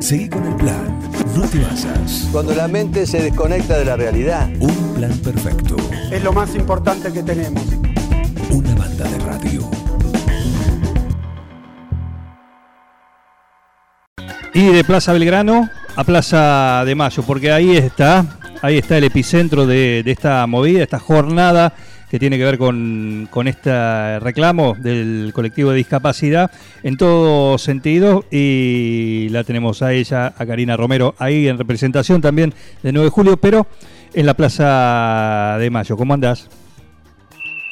Seguí con el plan. No te basas. Cuando la mente se desconecta de la realidad. Un plan perfecto. Es lo más importante que tenemos. Una banda de radio. Y de Plaza Belgrano a Plaza de Mayo, porque ahí está, ahí está el epicentro de, de esta movida, esta jornada que tiene que ver con, con este reclamo del colectivo de discapacidad en todo sentido y la tenemos a ella, a Karina Romero, ahí en representación también de 9 de julio, pero en la Plaza de Mayo. ¿Cómo andás?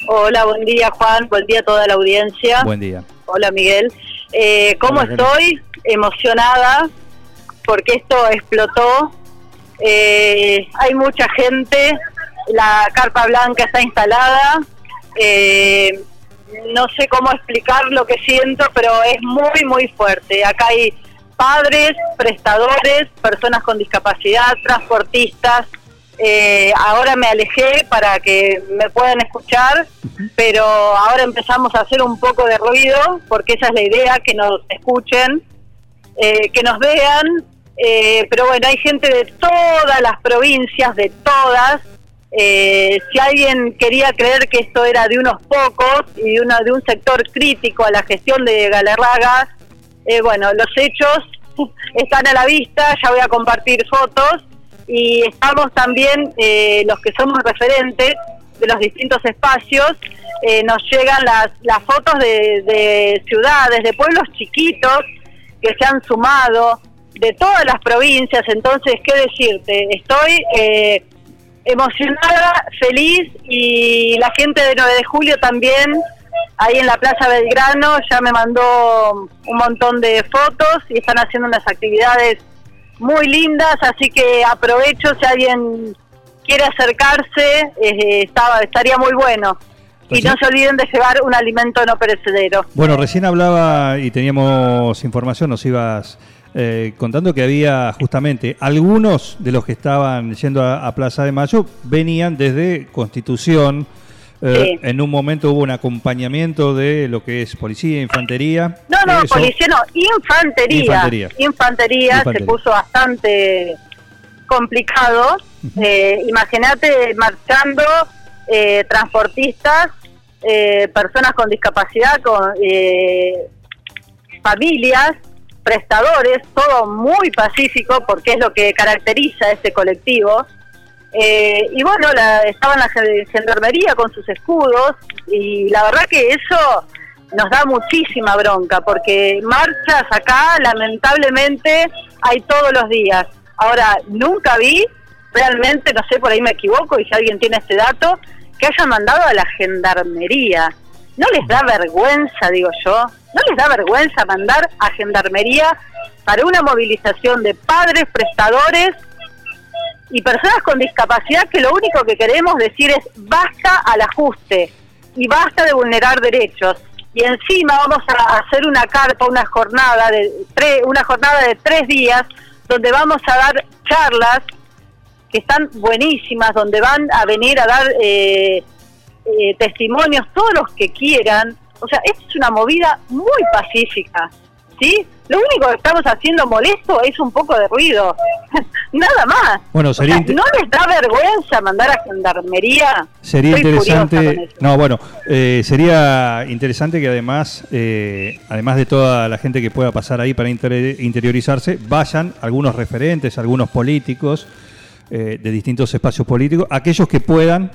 Hola, buen día Juan, buen día a toda la audiencia. Buen día. Hola Miguel. Eh, ¿Cómo Hola, estoy? Emocionada porque esto explotó. Eh, hay mucha gente, la carpa blanca está instalada. Eh, no sé cómo explicar lo que siento, pero es muy, muy fuerte. Acá hay padres, prestadores, personas con discapacidad, transportistas. Eh, ahora me alejé para que me puedan escuchar, pero ahora empezamos a hacer un poco de ruido, porque esa es la idea, que nos escuchen, eh, que nos vean. eh, pero bueno, hay gente de todas las provincias, de todas. Eh, si alguien quería creer que esto era de unos pocos y de, una, de un sector crítico a la gestión de Galerraga, eh, bueno, los hechos están a la vista, ya voy a compartir fotos y estamos también eh, los que somos referentes de los distintos espacios, eh, nos llegan las, las fotos de, de ciudades, de pueblos chiquitos que se han sumado, de todas las provincias, entonces, ¿qué decirte? Estoy eh, emocionada, feliz y la gente de 9 de julio también, ahí en la Plaza Belgrano, ya me mandó un montón de fotos y están haciendo unas actividades muy lindas, así que aprovecho si alguien quiere acercarse, eh, estaba, estaría muy bueno. Y no se olviden de llevar un alimento no perecedero. Bueno, recién hablaba y teníamos información, nos ibas eh, contando que había justamente algunos de los que estaban yendo a, a Plaza de Mayo venían desde Constitución. Eh, Sí. En un momento hubo un acompañamiento de lo que es policía, infantería. No, no, Eso. policía no, infantería. Infantería. Infantería, Infantería. se puso bastante complicado. Eh, Imagínate marchando eh, transportistas, eh, personas con discapacidad, con eh, familias, prestadores, todo muy pacífico porque es lo que caracteriza a este colectivo. Eh, y bueno, la, estaban la gen- gendarmería con sus escudos y la verdad que eso nos da muchísima bronca porque marchas acá lamentablemente hay todos los días. Ahora, nunca vi, realmente, no sé, por ahí me equivoco y si alguien tiene este dato, que hayan mandado a la gendarmería. ¿No les da vergüenza, digo yo? ¿No les da vergüenza mandar a gendarmería para una movilización de padres, prestadores y personas con discapacidad que lo único que queremos decir es basta al ajuste y basta de vulnerar derechos? Y encima vamos a hacer una carpa, una jornada de tre- una jornada de tres días donde vamos a dar charlas que están buenísimas, donde van a venir a dar eh, eh, testimonios todos los que quieran. O sea, esta es una movida muy pacífica, ¿sí? Lo único que estamos haciendo molesto es un poco de ruido, nada más. Bueno, O sería sea, ¿No les da vergüenza mandar a gendarmería? Sería Estoy interesante, no, bueno, eh, sería interesante que además, eh, además de toda la gente que pueda pasar ahí para inter- interiorizarse, vayan algunos referentes, algunos políticos eh, de distintos espacios políticos, aquellos que puedan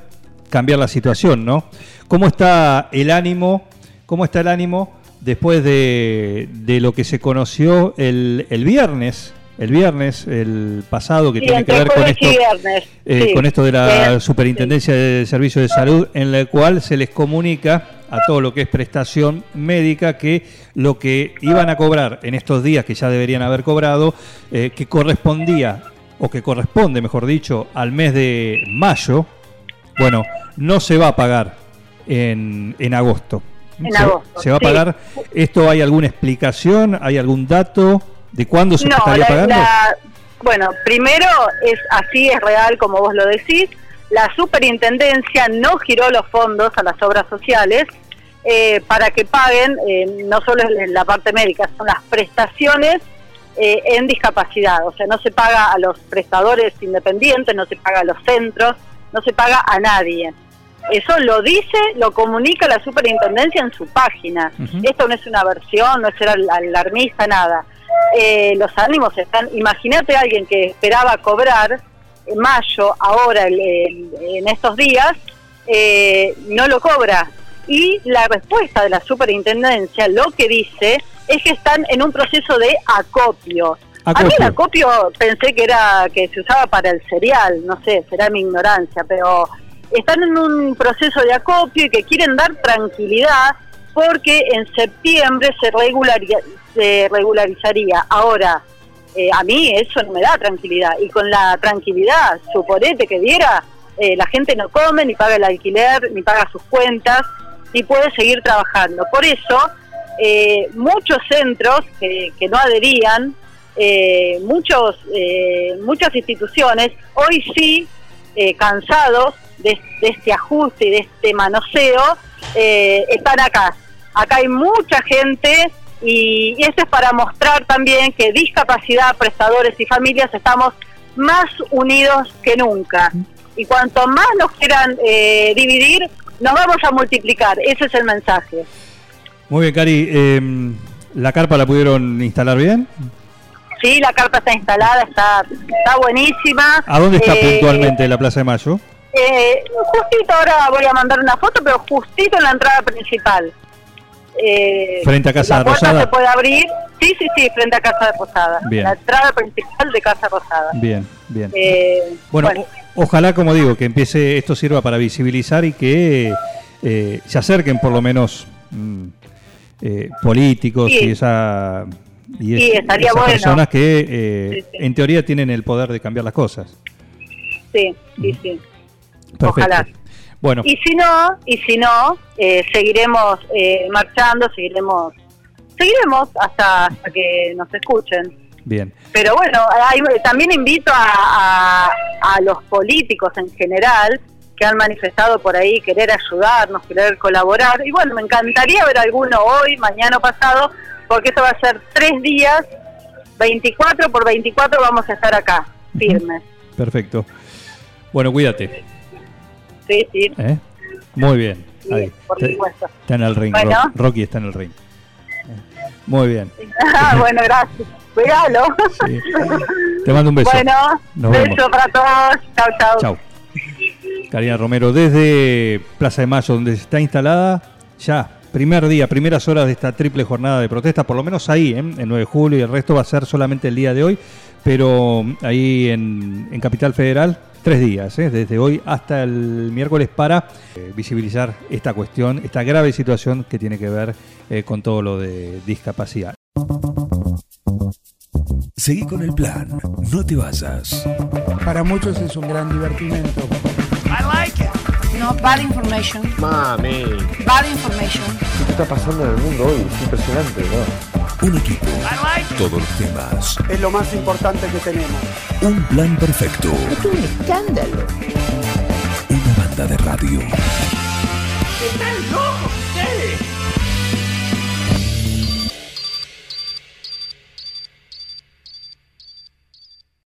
cambiar la situación, ¿no? ¿Cómo está el ánimo? ¿Cómo está el ánimo después de, de lo que se conoció el, el viernes? El viernes, el pasado, que Sí, tiene que ver con esto, viernes, eh, sí. con esto de la Superintendencia de Servicios de Salud, en la cual se les comunica a todo lo que es prestación médica que lo que iban a cobrar en estos días, que ya deberían haber cobrado, eh, que correspondía, o que corresponde, mejor dicho, al mes de mayo, bueno, no se va a pagar en, en agosto. En se, agosto, se va a sí. pagar. ¿Esto hay alguna explicación? ¿Hay algún dato de cuándo se no, estaría la- pagando? la- bueno, primero es así, es real como vos lo decís. La superintendencia no giró los fondos a las obras sociales eh, para que paguen, eh, no solo en la parte médica, son las prestaciones eh, en discapacidad. O sea, no se paga a los prestadores independientes, no se paga a los centros, no se paga a nadie. Eso lo dice, lo comunica la superintendencia en su página. Esto no es una versión, no es ser alarmista, nada. Eh, los ánimos están. Imagínate a alguien que esperaba cobrar en mayo, ahora en estos días, eh, no lo cobra. Y la respuesta de la superintendencia lo que dice es que están en un proceso de acopio. A mí el acopio pensé que era que se usaba para el cereal, no sé, será mi ignorancia, pero están en un proceso de acopio y que quieren dar tranquilidad porque en septiembre se, se regularizaría. Ahora, eh, a mí eso no me da tranquilidad y con la tranquilidad, suponete que diera, eh, la gente no come, ni paga el alquiler, ni paga sus cuentas, y puede seguir trabajando. Por eso, eh, muchos centros que, no adherían, eh, muchos, eh, muchas instituciones, hoy sí, cansados de, este ajuste y de este manoseo, están acá. Acá hay mucha gente y, y esto es para mostrar también que discapacidad, prestadores y familias estamos más unidos que nunca. Y cuanto más nos quieran dividir, nos vamos a multiplicar, ese es el mensaje. Muy bien, Cari, em, ¿la carpa la pudieron instalar bien? Sí, la carpa está instalada, está, está buenísima. ¿A dónde está eh, puntualmente la Plaza de Mayo? Eh, justito ahora voy a mandar una foto, pero justito en la entrada principal. Eh, frente a Casa la Rosada. se puede abrir, sí, sí, sí, frente a Casa Rosada. Bien. La entrada principal de Casa Rosada. Bien, bien. Eh, bueno, ojalá, como digo, que empiece esto sirva para visibilizar y que eh, se acerquen por lo menos mm, políticos y esa y esas personas que en teoría tienen el poder de cambiar las cosas. Sí, sí, sí. Ojalá. Y si no, y si no, eh, seguiremos eh, marchando, seguiremos, seguiremos hasta, que nos escuchen. Bien. Pero bueno, también invito a, a, los políticos en general que han manifestado por ahí querer ayudarnos, querer colaborar. Y bueno, me encantaría ver alguno hoy, mañana o pasado, porque esto va a ser tres días, 24 por 24 vamos a estar acá, firmes. Perfecto. Bueno, cuídate. Sí, sí. ¿Eh? Muy bien. Ahí. Por supuesto. Está en el ring. Rocky está en el ring. Muy bien. Ah, bueno, gracias. Cuídalo. Sí. Te mando un beso. Bueno, Nos beso para todos. Chao, chao. Chao. Karina Romero, desde Plaza de Mayo, donde está instalada, ya, primer día, primeras horas de esta triple jornada de protesta, por lo menos ahí, ¿eh? el 9 de julio, y el resto va a ser solamente el día de hoy, pero ahí en, en Capital Federal tres días, ¿eh? desde hoy hasta el miércoles, para eh, visibilizar esta cuestión, esta grave situación que tiene que ver eh, con todo lo de discapacidad. Seguí con el plan, no te vayas. Para muchos es un gran divertimento. No, bad information. Mami. Bad information. ¿Qué está pasando en el mundo hoy? Es impresionante, ¿no? Un equipo. Todos los temas. Es lo más importante que tenemos. Un plan perfecto. Es un escándalo. Una banda de radio. ¡Están locos ustedes!